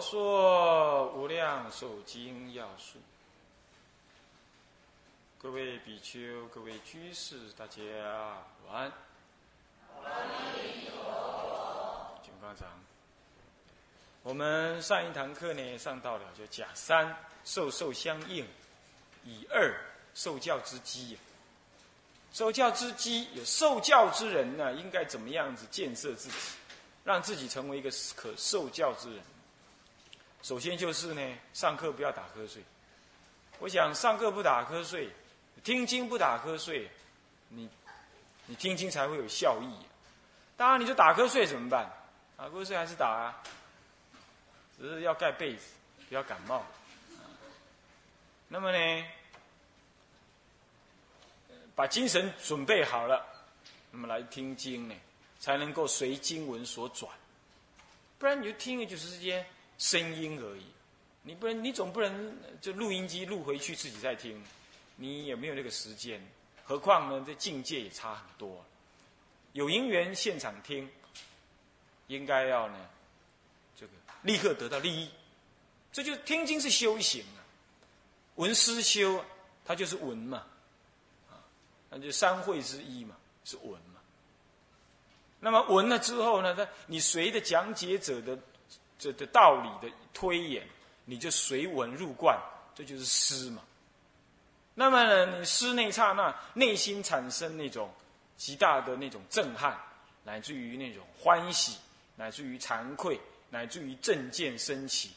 说无量寿经要术。各位比丘、各位居士，大家晚安。金刚长，我们上一堂课呢，上到了就甲三受受相应，乙二受教之机。受教之机，有受教之人呢，应该怎么样子建设自己，让自己成为一个可受教之人？首先就是呢，上课不要打瞌睡。我想上课不打瞌睡，听经不打瞌睡，你你听经才会有效益。当然，你就打瞌睡怎么办？打瞌睡还是打啊，只是要盖被子，不要感冒。那么呢，把精神准备好了，那么来听经呢，才能够随经文所转。不然你就听的就是这些。声音而已，你不能，你总不能就录音机录回去自己再听，你也没有那个时间。何况呢，这境界也差很多。有因缘现场听，应该要呢，这个立刻得到利益。这就听经是修行啊，闻思修，它就是闻嘛，啊，那就三会之一嘛，是闻嘛。那么闻了之后呢，他你随着讲解者的。这的道理的推演，你就随文入观，这就是诗嘛。那么呢，你诗那刹那，内心产生那种极大的那种震撼，乃至于那种欢喜，乃至于惭愧，乃至于正见升起，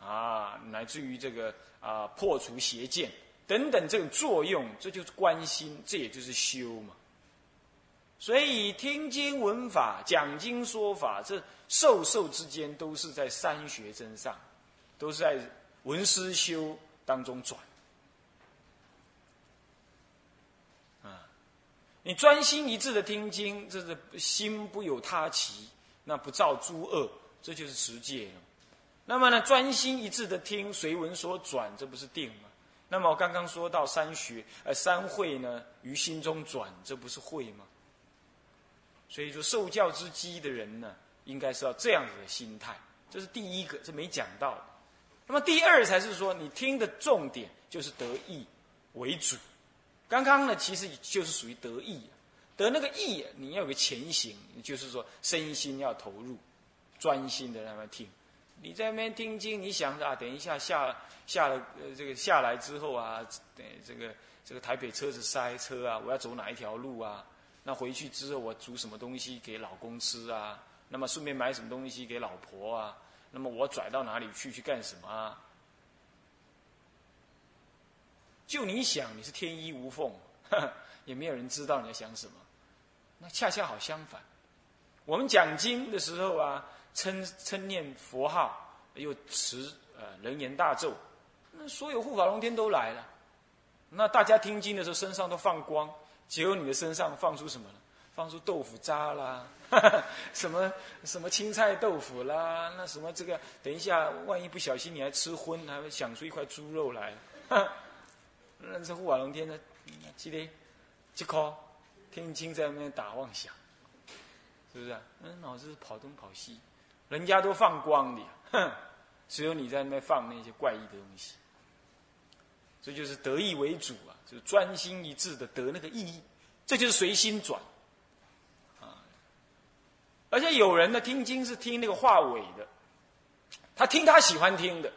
啊，乃至于这个啊破除邪见等等这种作用，这就是关心，这也就是修嘛。所以听经闻法、讲经说法，这授受之间都是在三学真上，都是在文思修当中转。啊，你专心一致的听经，这是心不有他奇，那不造诸恶，这就是持戒。那么呢，专心一致的听，随文所转，这不是定吗？那么我刚刚说到三学，呃，三会呢，于心中转，这不是会吗？所以说，受教之机的人呢，应该是要这样子的心态，这是第一个，这没讲到。那么第二才是说，你听的重点就是得意为主。刚刚呢，其实就是属于得意，得那个意，你要有个前行，就是说身心要投入，专心的那么听。你在那边听经，你想着啊，等一下下下了呃这个下来之后啊，这个这个台北车子塞车啊，我要走哪一条路啊？那回去之后，我煮什么东西给老公吃啊？那么顺便买什么东西给老婆啊？那么我拽到哪里去去干什么啊？就你想，你是天衣无缝，也没有人知道你在想什么。那恰恰好相反，我们讲经的时候啊，称称念佛号，又持呃人言大咒，那所有护法龙天都来了。那大家听经的时候，身上都放光。结果你的身上放出什么了？放出豆腐渣啦，哈 哈什么什么青菜豆腐啦，那什么这个，等一下万一不小心你还吃荤，还会想出一块猪肉来。那这护法龙天呢？记得这颗听清在那边打妄想，是不是啊？嗯，脑子跑东跑西，人家都放光的，哼，只有你在那放那些怪异的东西。这就是得意为主啊。就专心一致的得那个意，这就是随心转，而且有人呢听经是听那个话尾的，他听他喜欢听的，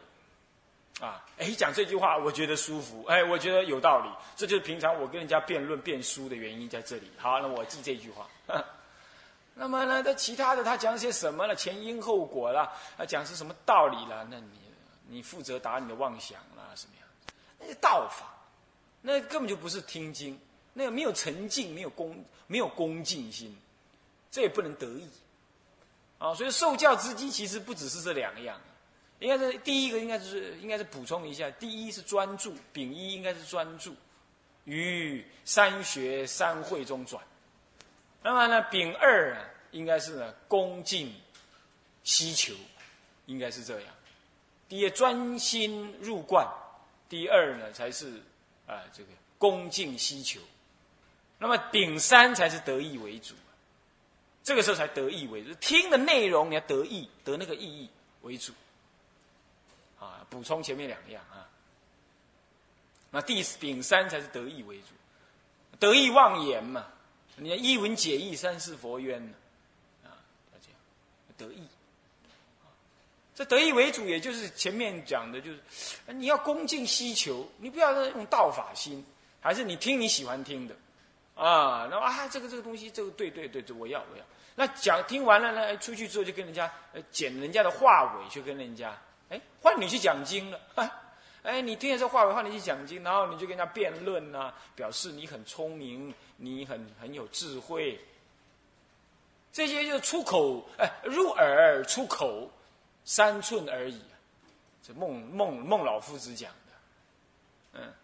啊，哎，讲这句话我觉得舒服，哎，我觉得有道理，这就是平常我跟人家辩论辩书的原因在这里。好，那我记这句话。那么呢，那其他的他讲些什么了？前因后果啦，他讲是什么道理了？那你你负责打你的妄想啦，什么样？那些道法。那根本就不是听经，那个没有沉静，没有恭，没有恭敬心，这也不能得意，啊，所以受教之机其实不只是这两样，应该是第一个，应该是应该是补充一下，第一是专注，丙一应该是专注于三学三会中转，那么呢，丙二啊，应该是呢恭敬希求，应该是这样，第一专心入观，第二呢才是。啊，这个恭敬希求，那么丙三才是得意为主，这个时候才得意为主。听的内容你要得意，得那个意义为主。啊，补充前面两样啊。那第丙三才是得意为主，得意妄言嘛。你看一文解义，三世佛冤呢，啊，要这样得意。这得意为主，也就是前面讲的，就是你要恭敬希求，你不要用道法心，还是你听你喜欢听的，啊，那啊，这个这个东西，这个对对对，这我要我要。那讲听完了呢，出去之后就跟人家呃捡人家的话尾，去跟人家，哎，换你去讲经了，哎，你听了这话尾，换你去讲经，然后你就跟人家辩论呐，表示你很聪明，你很很有智慧。这些就出口，哎，入耳出口。三寸而已，这孟孟孟老夫子讲的，嗯，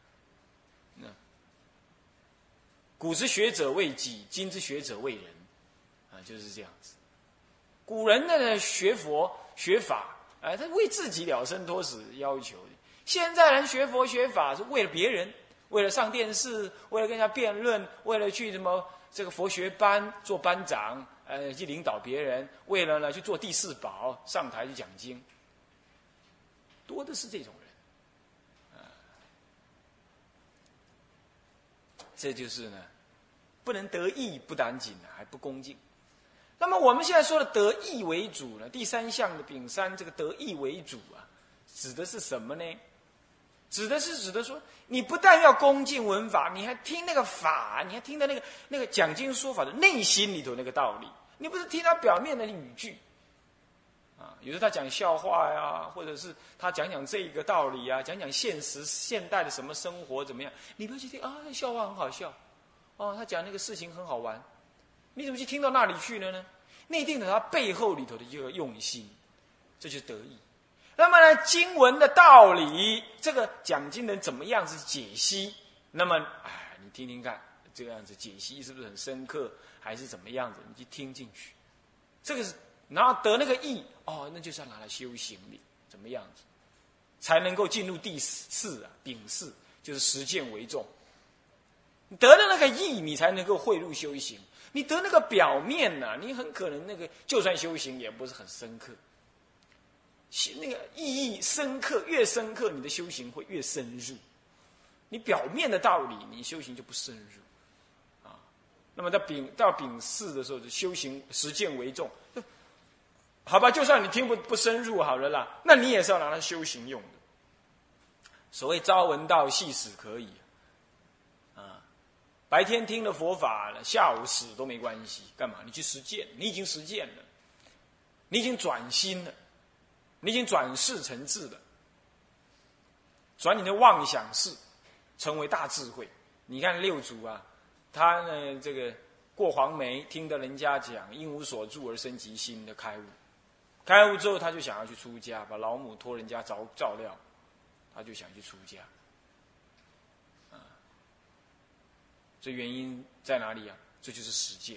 那古之学者为己，今之学者为人，啊，就是这样子。古人的学佛学法，哎，他为自己了生脱死要求。现在人学佛学法是为了别人，为了上电视，为了跟人家辩论，为了去什么这个佛学班做班长。呃，去领导别人，为了呢去做第四宝，上台去讲经，多的是这种人，这就是呢，不能得意不赶紧呢，还不恭敬。那么我们现在说的得意为主呢，第三项的丙三这个得意为主啊，指的是什么呢？指的是指的说，你不但要恭敬文法，你还听那个法，你还听的那个那个讲经说法的内心里头那个道理。你不是听他表面的语句，啊，有时他讲笑话呀，或者是他讲讲这个道理啊，讲讲现实现代的什么生活怎么样？你不要去听啊，那笑话很好笑，哦，他讲那个事情很好玩，你怎么去听到那里去了呢？内定的他背后里头的一个用心，这就是得意。那么呢，经文的道理，这个讲经人怎么样子解析？那么，哎，你听听看，这个样子解析是不是很深刻，还是怎么样子？你去听进去，这个是，然后得那个意，哦，那就是要拿来修行的，怎么样子，才能够进入第四啊，丙四，就是实践为重。你得了那个意，你才能够汇入修行。你得那个表面呢，你很可能那个就算修行也不是很深刻。那个意义深刻，越深刻，你的修行会越深入。你表面的道理，你修行就不深入啊。那么在丙到丙巳的时候，就修行实践为重。好吧，就算你听不不深入好了啦，那你也是要拿来修行用的。所谓朝闻道，夕死可以。白天听了佛法了，下午死都没关系。干嘛？你去实践，你已经实践了，你已经转心了。你已经转世成智了，转你的妄想世，成为大智慧。你看六祖啊，他呢这个过黄梅，听得人家讲，因无所住而生其心的开悟。开悟之后，他就想要去出家，把老母托人家照照料，他就想去出家。啊，这原因在哪里啊？这就是实践。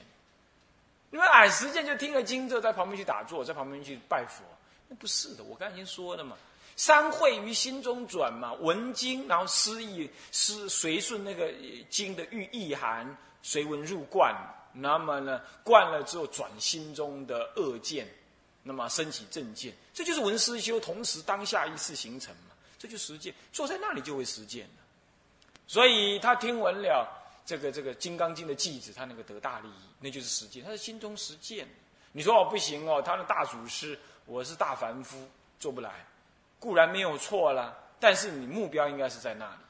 因为俺实践就听了经之后，在旁边去打坐，在旁边去拜佛。那不是的，我刚才已经说了嘛，三会于心中转嘛，闻经，然后思意思随顺那个经的寓意涵，随文入观，那么呢，观了之后转心中的恶见，那么升起正见，这就是闻思修，同时当下一次形成嘛，这就实践，坐在那里就会实践。所以他听闻了这个这个《金刚经》的句子，他能够得大利益，那就是实践，他是心中实践。你说哦不行哦，他的大祖师。我是大凡夫，做不来，固然没有错了，但是你目标应该是在那里，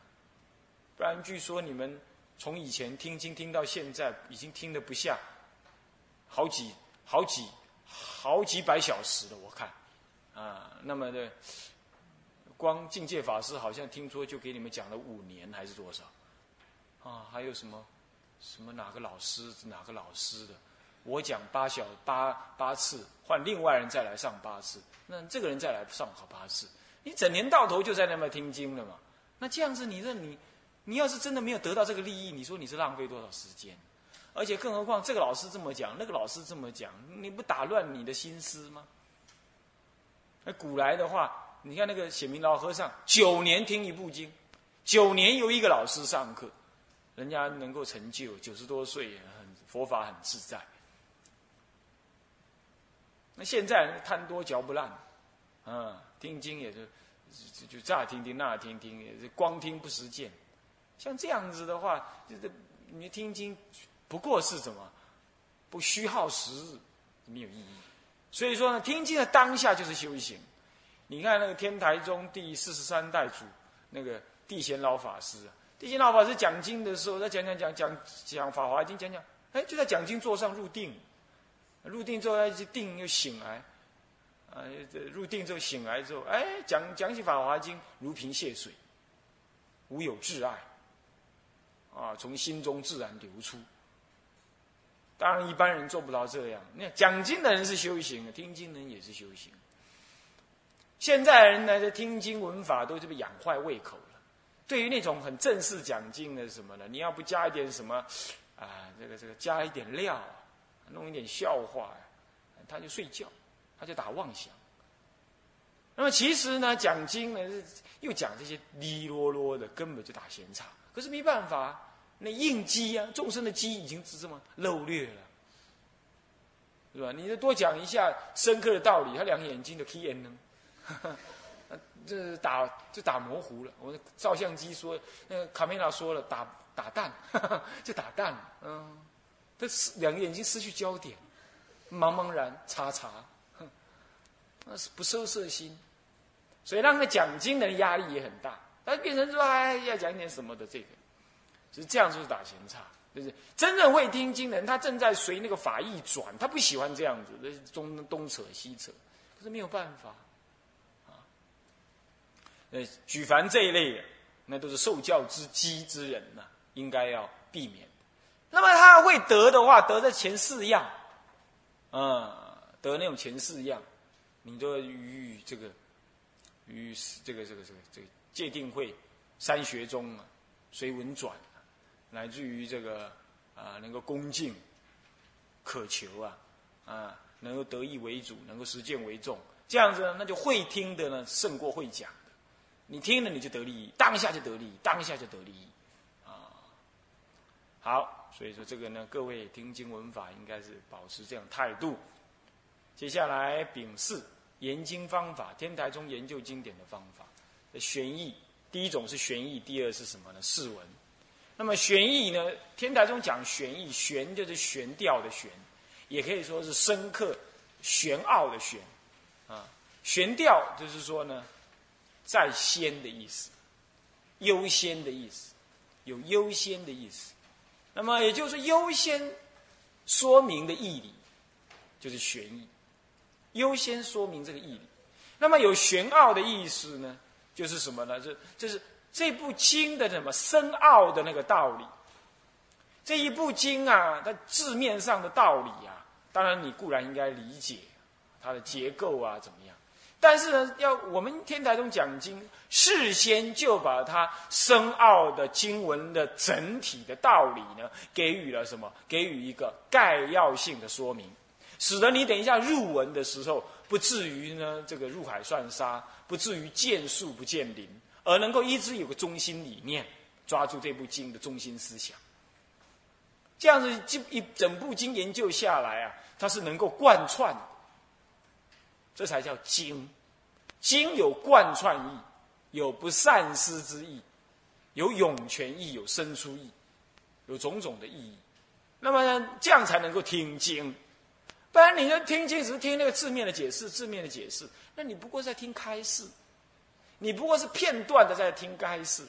不然据说你们从以前听经听到现在，已经听得不下好几好几好几百小时了，我看，啊，那么的光境界法师好像听说就给你们讲了五年还是多少，啊，还有什么什么哪个老师哪个老师的。我讲八小八八次，换另外人再来上八次，那这个人再来上好八次，你整年到头就在那边听经了嘛？那这样子，你这你，你要是真的没有得到这个利益，你说你是浪费多少时间？而且更何况这个老师这么讲，那个老师这么讲，你不打乱你的心思吗？那古来的话，你看那个显明老和尚，九年听一部经，九年由一个老师上课，人家能够成就，九十多岁很佛法很自在。那现在贪多嚼不烂，啊，听经也是就就乍听听那听听，也是光听不实践。像这样子的话，就是你听经不过是什么？不虚耗时日，没有意义。所以说呢，听经的当下就是修行。你看那个天台宗第四十三代祖那个地贤老法师啊，地心老法师讲经的时候，他讲讲讲讲讲《法华经》，讲讲，哎，就在讲经座上入定，入定之后他就定又醒来，啊，入定之后醒来之后，哎，讲讲起《法华经》，如瓶泻水，无有挚爱，啊，从心中自然流出。当然，一般人做不到这样。那讲经的人是修行，听经人也是修行。现在人呢，在听经闻法都是被养坏胃口。对于那种很正式讲经的什么呢？你要不加一点什么啊？这个这个加一点料，弄一点笑话，他就睡觉，他就打妄想。那么其实呢，讲经呢是又讲这些哩啰啰的，根本就打闲岔。可是没办法。那应机啊，众生的机已经是这么漏略了，是吧？你再多讲一下深刻的道理，他两眼睛的 K N 呢？这打就打模糊了。我照相机说，那个卡梅拉说了，打打蛋，就打蛋。嗯，他失两个眼睛失去焦点，茫茫然，叉叉，那是不收摄心，所以让个讲经的压力也很大。他变成说，哎，要讲点什么的这个。是这样，就是打闲岔，就是真正会听经人，他正在随那个法意转，他不喜欢这样子，东东扯西扯，可是没有办法，呃，举凡这一类，那都是受教之机之人呐，应该要避免。那么他会得的话，得这前四样，啊，得那种前四样，你就与这个，与这个这个这个这个界定会三学中啊，随文转。乃至于这个啊，能够恭敬、渴求啊，啊，能够得意为主，能够实践为重，这样子呢，那就会听的呢胜过会讲。你听了你就得利益，当下就得利益，当下就得利益，啊。好，所以说这个呢，各位听经文法应该是保持这样态度。接下来丙四研经方法，天台中研究经典的方法，玄义，第一种是玄义，第二是什么呢？释文。那么玄义呢？天台中讲玄义，玄就是玄调的玄，也可以说是深刻、玄奥的玄，啊，玄调就是说呢，在先的意思，优先的意思，有优先的意思。那么也就是优先说明的义理，就是玄义，优先说明这个义理。那么有玄奥的意思呢，就是什么呢？这这是。这部经的什么深奥的那个道理？这一部经啊，它字面上的道理啊，当然你固然应该理解它的结构啊，怎么样？但是呢，要我们天台中讲经，事先就把它深奥的经文的整体的道理呢，给予了什么？给予一个概要性的说明，使得你等一下入文的时候，不至于呢这个入海算沙，不至于见树不见林。而能够一直有个中心理念，抓住这部经的中心思想，这样子就一整部经研究下来啊，它是能够贯穿，这才叫经。经有贯穿意，有不善失之意，有涌泉意，有生出意，有种种的意义。那么这样才能够听经，不然你就听经只是听那个字面的解释，字面的解释，那你不过在听开示。你不过是片段的在听开示，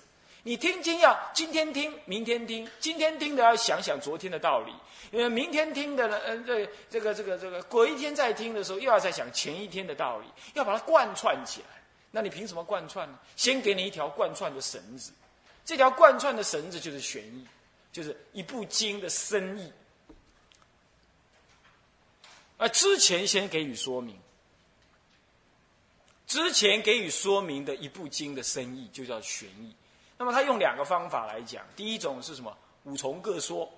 你听经要今天听，明天听，今天听的要想想昨天的道理，因为明天听的呢，嗯，这这个这个这个，过一天再听的时候，又要再想前一天的道理，要把它贯穿起来。那你凭什么贯穿呢？先给你一条贯穿的绳子，这条贯穿的绳子就是玄义，就是一部经的深意。而之前先给予说明。之前给予说明的一部经的深意，就叫玄义。那么他用两个方法来讲，第一种是什么？五重各说，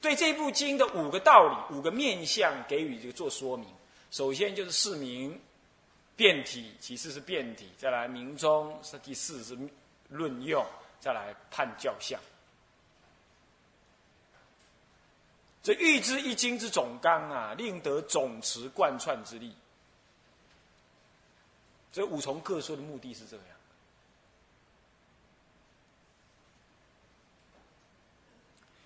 对这部经的五个道理、五个面相给予这个做说明。首先就是释名、变体，其次是变体，再来明中，是第四是论用，再来判教相。这欲知一经之总纲啊，令得总持贯串之力。这五重各说的目的是这样。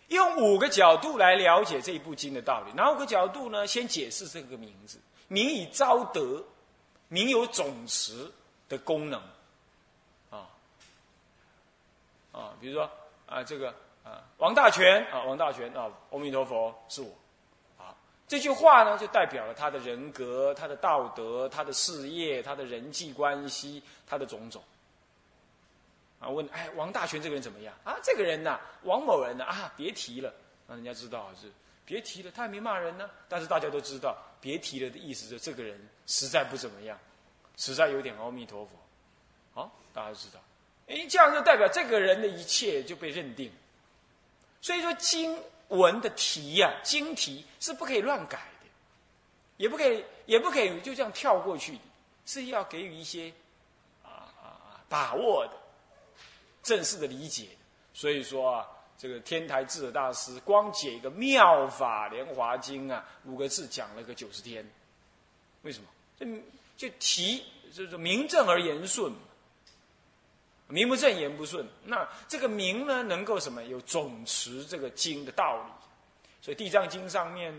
用五个角度来了解这一部经的道理。哪五个角度呢？先解释这个名字：名以昭德，名有总持的功能。啊啊，比如说啊，这个啊，王大全啊，王大全啊，阿弥陀佛是我。啊，这句话呢，就代表了他的人格、他的道德、他的事业、他的人际关系、他的种种。啊，问哎，王大全这个人怎么样？啊，这个人呐，王某人呐，啊，别提了，让人家知道是别提了，他也没骂人呢。但是大家都知道，别提了的意思，是这个人实在不怎么样，实在有点阿弥陀佛。好，大家知道，哎，这样就代表这个人的一切就被认定。所以说，经文的题呀，经题是不可以乱改的，也不可以，也不可以就这样跳过去，是要给予一些啊啊把握的。正式的理解，所以说啊，这个天台智者大师光解一个《妙法莲华经》啊，五个字讲了个九十天。为什么？这就提就是名正而言顺，名不正言不顺。那这个名呢，能够什么？有总持这个经的道理。所以《地藏经》上面，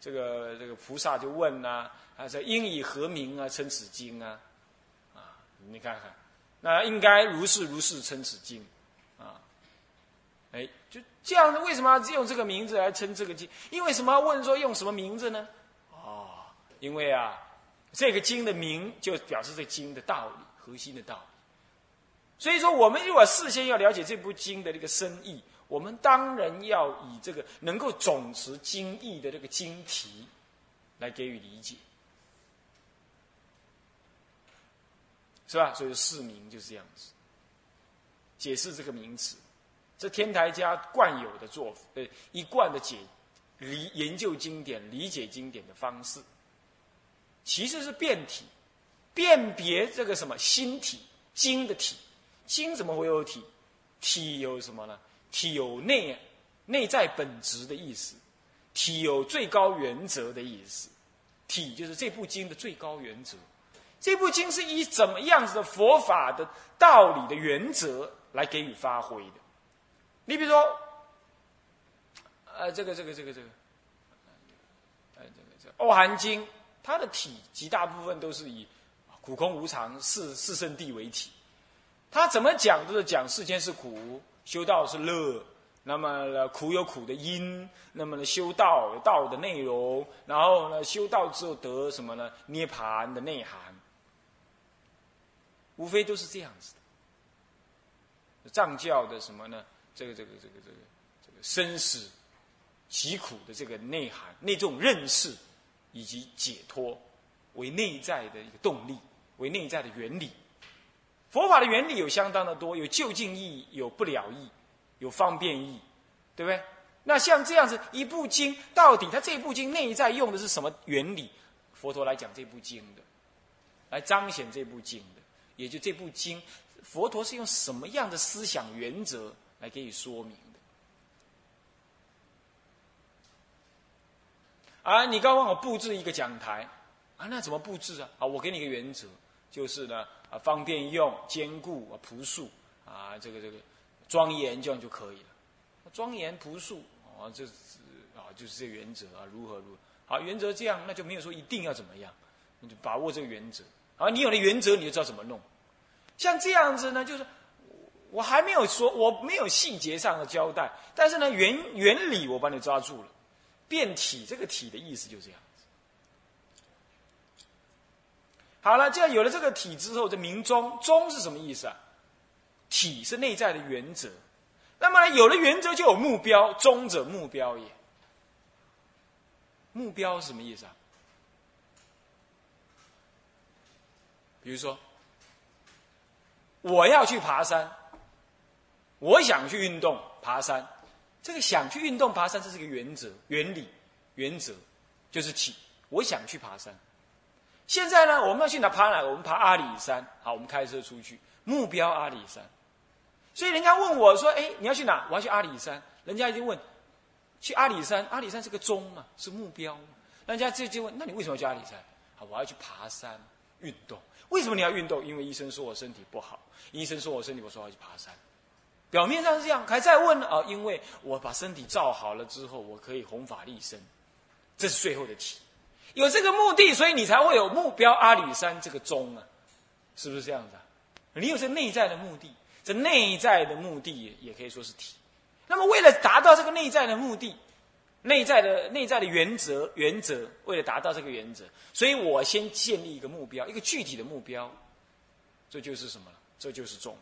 这个这个菩萨就问呐：啊，这应以何名啊称此经啊？啊，你看看。那应该如是如是称此经，啊，哎，就这样子。为什么要用这个名字来称这个经？因为什么？问说用什么名字呢？哦，因为啊，这个经的名就表示这经的道理，核心的道理。所以说，我们如果事先要了解这部经的这个深意，我们当然要以这个能够总持经义的这个经题来给予理解。是吧？所以四名就是这样子，解释这个名词，这天台家惯有的做法，呃，一贯的解理研究经典、理解经典的方式，其实是辨体，辨别这个什么心体经的体，经怎么会有体？体有什么呢？体有内内在本质的意思，体有最高原则的意思，体就是这部经的最高原则。这部经是以怎么样子的佛法的道理的原则来给予发挥的？你比如说，呃，这个这个这个这个，呃，这个这《欧含经》，它的体极大部分都是以苦空无常四四圣谛为体。它怎么讲都是讲世间是苦，修道是乐。那么苦有苦的因，那么呢修道有道的内容，然后呢修道之后得什么呢？涅盘的内涵。无非都是这样子的，藏教的什么呢？这个这个这个这个这个生死疾苦的这个内涵，那种认识以及解脱为内在的一个动力，为内在的原理。佛法的原理有相当的多，有就近义，有不了义，有方便义，对不对？那像这样子一部经，到底它这部经内在用的是什么原理？佛陀来讲这部经的，来彰显这部经的。也就这部经，佛陀是用什么样的思想原则来给予说明的？啊，你刚刚我布置一个讲台，啊，那怎么布置啊？啊，我给你一个原则，就是呢，啊，方便用、坚固、啊，朴素，啊，这个这个庄严，这样就可以了。庄严朴素，啊，这是啊，就是这原则啊，如何如何？好，原则这样，那就没有说一定要怎么样，你就把握这个原则。啊，你有了原则，你就知道怎么弄。像这样子呢，就是我还没有说，我没有细节上的交代，但是呢，原原理我帮你抓住了。变体这个体的意思就这样子。好了，这样有了这个体之后，这明中中是什么意思啊？体是内在的原则。那么呢，有了原则就有目标，中者目标也。目标是什么意思啊？比如说，我要去爬山，我想去运动爬山，这个想去运动爬山，这是个原则、原理、原则，就是起。我想去爬山。现在呢，我们要去哪爬哪？我们爬阿里山。好，我们开车出去，目标阿里山。所以人家问我说：“哎，你要去哪？”我要去阿里山。人家一定问：去阿里山？阿里山是个中嘛，是目标。人家就就问：那你为什么要去阿里山？好，我要去爬山。运动。为什么你要运动？因为医生说我身体不好，医生说我身体，我说要去爬山。表面上是这样，还在问啊，因为我把身体造好了之后，我可以弘法利生，这是最后的题。有这个目的，所以你才会有目标阿里山这个钟啊，是不是这样子？你有这内在的目的，这内在的目的也可以说是体。那么，为了达到这个内在的目的，内在的内在的原则原则，为了达到这个原则，所以我先建立一个目标，一个具体的目标，这就是什么了？这就是中。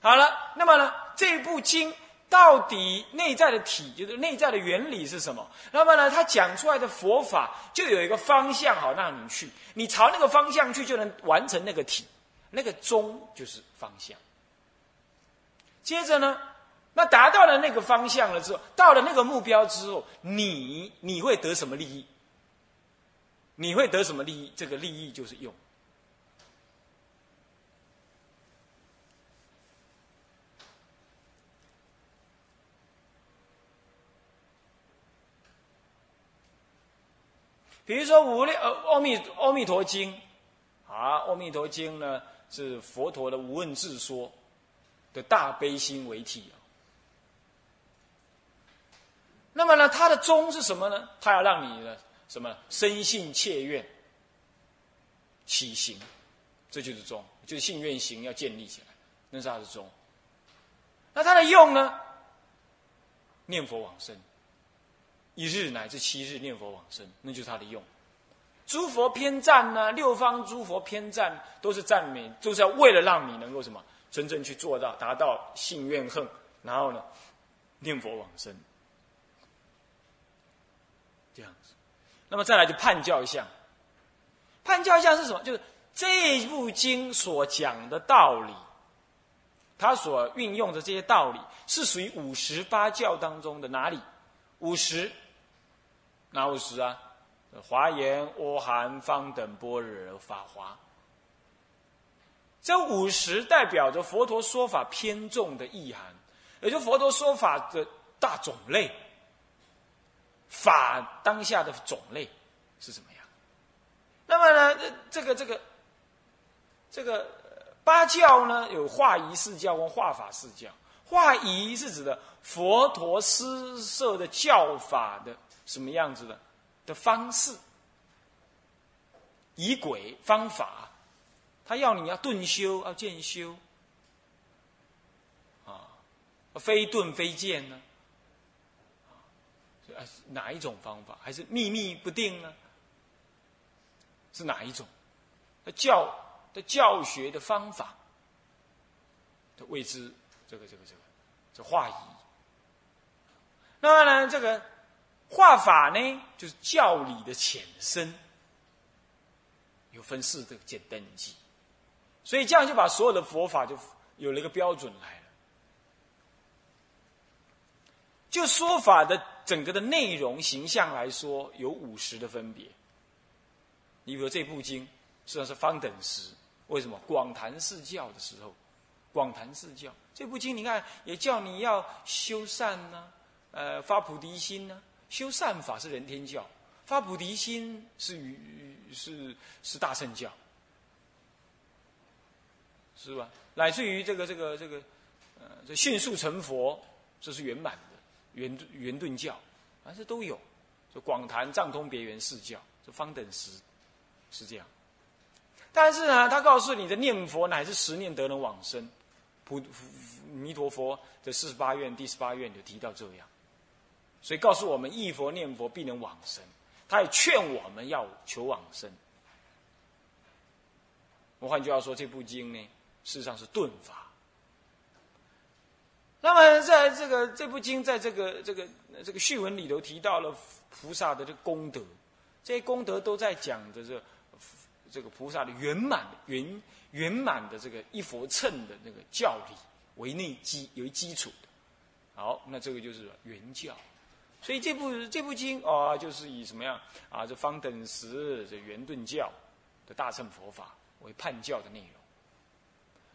好了，那么呢，这部经到底内在的体，就是内在的原理是什么？那么呢，它讲出来的佛法就有一个方向，好让你去，你朝那个方向去，就能完成那个体。那个中就是方向。接着呢，那达到了那个方向了之后，到了那个目标之后，你你会得什么利益？你会得什么利益？这个利益就是用。比如说《无量呃阿弥阿弥陀经》，啊，《阿弥陀经》呢。是佛陀的无问自说的大悲心为体啊。那么呢，它的宗是什么呢？它要让你呢什么生信切愿起行，这就是宗，就是信愿行要建立起来，那是它的宗。那它的用呢？念佛往生，一日乃至七日念佛往生，那就是它的用。诸佛偏赞呢？六方诸佛偏赞都是赞美，就是要为了让你能够什么真正去做到，达到信愿恨，然后呢，念佛往生，这样子。那么再来就判教相，判教相是什么？就是这部经所讲的道理，它所运用的这些道理，是属于五十八教当中的哪里？五十，哪五十啊？华严、阿含、方等、般若、法华，这五十代表着佛陀说法偏重的意涵，也就佛陀说法的大种类，法当下的种类是怎么样？那么呢，这个这个这个八教呢，有化仪四教跟化法四教。化仪是指的佛陀施设的教法的什么样子的？的方式，仪轨方法，他要你要顿修，要渐修，啊，非顿非渐呢？哪一种方法？还是秘密不定呢？是哪一种？教的教学的方法，的谓之这个这个这个这化仪。那么呢，这个。画法呢，就是教理的浅深，有分四个简单记，所以这样就把所有的佛法就有了一个标准来了。就说法的整个的内容形象来说，有五十的分别。你比如这部经，实际上是方等时，为什么？广谈四教的时候，广谈四教这部经，你看也叫你要修善呢，呃，发菩提心呢。修善法是人天教，发菩提心是与是是大乘教，是吧？乃至于这个这个这个，呃，这迅速成佛，这是圆满圆圆顿教，啊，这都有。就广谈藏通别圆四教，这方等时是这样。但是呢，他告诉你的念佛乃是十念得能往生，普弥陀佛的四十八愿第十八愿就提到这样。所以告诉我们，一佛念佛必能往生。他也劝我们要求往生。我换句话说，这部经呢，事实上是顿法。那么，在这个这部经，在这个这个这个序文里头提到了菩萨的这功德，这些功德都在讲的这这个菩萨的圆满圆圆满的这个一佛乘的那个教理为内基为基础的。好，那这个就是圆教。所以这部这部经啊，就是以什么样啊？这方等时这圆顿教的大乘佛法为判教的内容。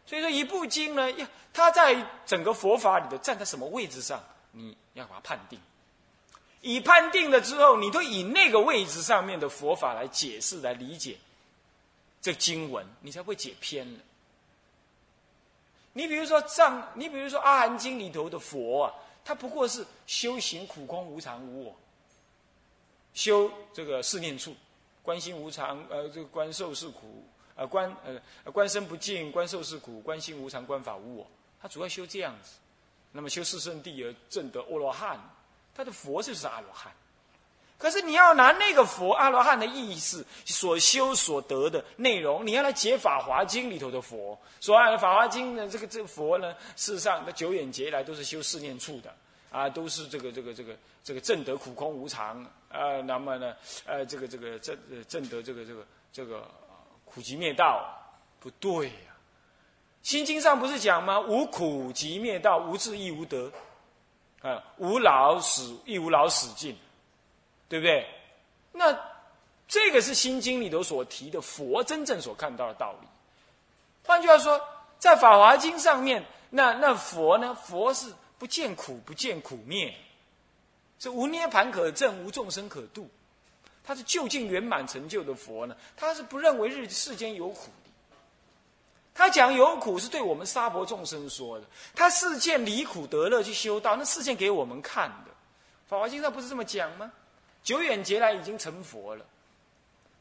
所以说一部经呢，要它在整个佛法里头站在什么位置上，你要把它判定。以判定了之后，你都以那个位置上面的佛法来解释、来理解这经文，你才会解偏了。你比如说藏，你比如说《阿含经》里头的佛啊，他不过是修行苦空无常无我，修这个四念处，观心无常，呃，这个观受是苦，呃，观呃观身不净，观受是苦，观心无常，观法无我。他主要修这样子。那么修四圣地而证得阿罗汉，他的佛就是阿罗汉。可是你要拿那个佛阿罗汉的意思所修所得的内容，你要来解《法华经》里头的佛。所谓《法华经》的这个这个佛呢，事实上，那九眼劫来都是修四念处的啊，都是这个这个这个这个证得苦空无常啊。那么呢，呃，这个这个证证得这个这个这个苦集灭道，不对呀。心经上不是讲吗？无苦集灭道，无智亦无得，啊，无老死亦无老死尽。对不对？那这个是心经里头所提的佛真正所看到的道理。换句话说，在《法华经》上面，那那佛呢？佛是不见苦，不见苦灭，是无涅盘可证，无众生可度。他是究竟圆满成就的佛呢？他是不认为日世间有苦的。他讲有苦是对我们沙婆众生说的。他世间离苦得乐去修道，那世间给我们看的。《法华经》上不是这么讲吗？久远劫来已经成佛了，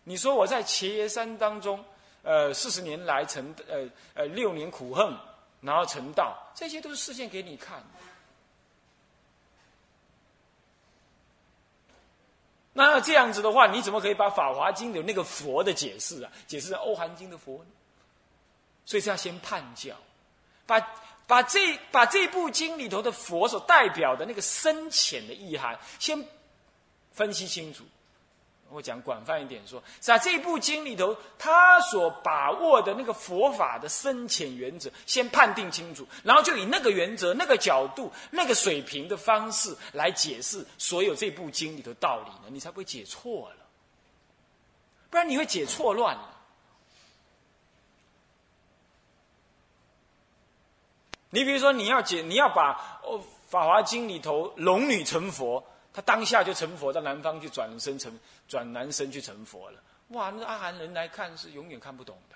你说我在伽耶山当中，呃，四十年来成，呃呃，六年苦恨，然后成道，这些都是示现给你看的。那这样子的话，你怎么可以把《法华经》的那个佛的解释啊，解释《欧韩经》的佛呢？所以是要先判教，把把这把这部经里头的佛所代表的那个深浅的意涵先。分析清楚，我讲广泛一点说，在这部经里头，他所把握的那个佛法的深浅原则，先判定清楚，然后就以那个原则、那个角度、那个水平的方式来解释所有这部经里头道理呢，你才不会解错了，不然你会解错乱了。你比如说，你要解，你要把哦《法华经》里头龙女成佛。他当下就成佛，到南方去转生成转男生去成佛了。哇，那阿含人来看是永远看不懂的。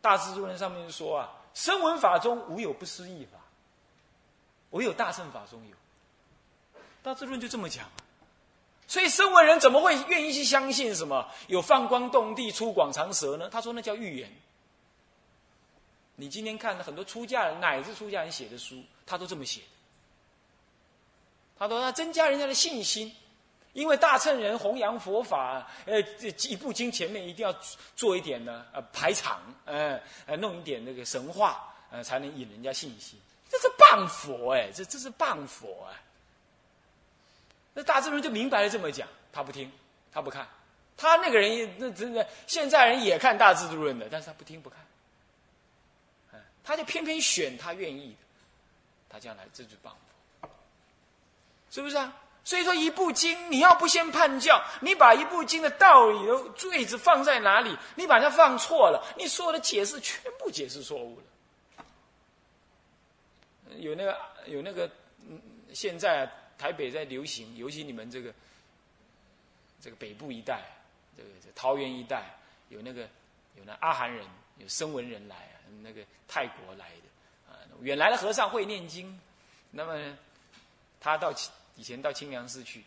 大智度论上面说啊，声闻法中无有不思议法，唯有大乘法中有。大智论就这么讲。所以声闻人怎么会愿意去相信什么有放光动地出广长舌呢？他说那叫预言。你今天看很多出家人乃至出家人写的书，他都这么写的。他说：“他增加人家的信心，因为大乘人弘扬佛法，呃，这一部经前面一定要做一点呢，呃，排场，呃，呃，弄一点那个神话，呃，才能引人家信心。这是谤佛哎，这这是谤佛啊。那大智人就明白了这么讲，他不听，他不看，他那个人也那真的现在人也看大智度论的，但是他不听不看，他就偏偏选他愿意的，他将来这就谤。”是不是啊？所以说，一部经你要不先判教，你把一部经的道理的坠子放在哪里？你把它放错了，你所有的解释全部解释错误了。有那个有那个，嗯，现在台北在流行，尤其你们这个这个北部一带，这个这桃园一带，有那个有那阿含人，有声闻人来，那个泰国来的啊，远来的和尚会念经，那么他到。以前到清凉寺去，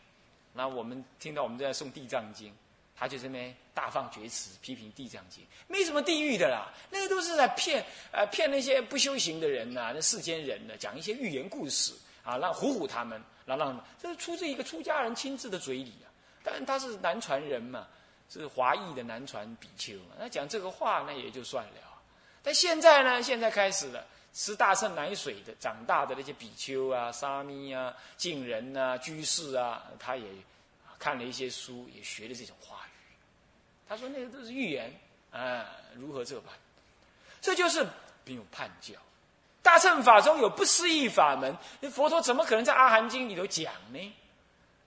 那我们听到我们在诵《地藏经》，他就这边大放厥词批评《地藏经》，没什么地狱的啦，那个都是在骗呃骗那些不修行的人呐，那世间人呢，讲一些寓言故事啊，让唬唬他们，让让这是出自一个出家人亲自的嘴里啊。但他是南传人嘛，是华裔的南传比丘，那讲这个话那也就算了。但现在呢，现在开始了。吃大圣奶水的长大的那些比丘啊、沙弥啊、净人啊、居士啊，他也看了一些书，也学了这种话语。他说那个都是预言啊，如何这般？这就是没有叛教。大乘法中有不思议法门，那佛陀怎么可能在阿含经里头讲呢？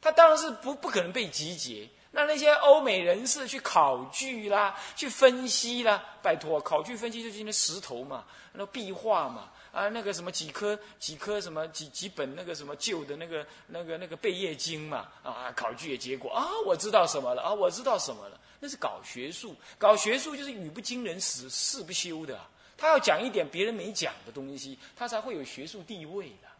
他当然是不不可能被集结。那那些欧美人士去考据啦，去分析啦，拜托，考据分析就是那石头嘛，那壁画嘛，啊，那个什么几颗几颗什么几几本那个什么旧的那个那个那个贝叶经嘛，啊，考据的结果啊，我知道什么了啊，我知道什么了，那是搞学术，搞学术就是语不惊人死，事不休的，他要讲一点别人没讲的东西，他才会有学术地位的。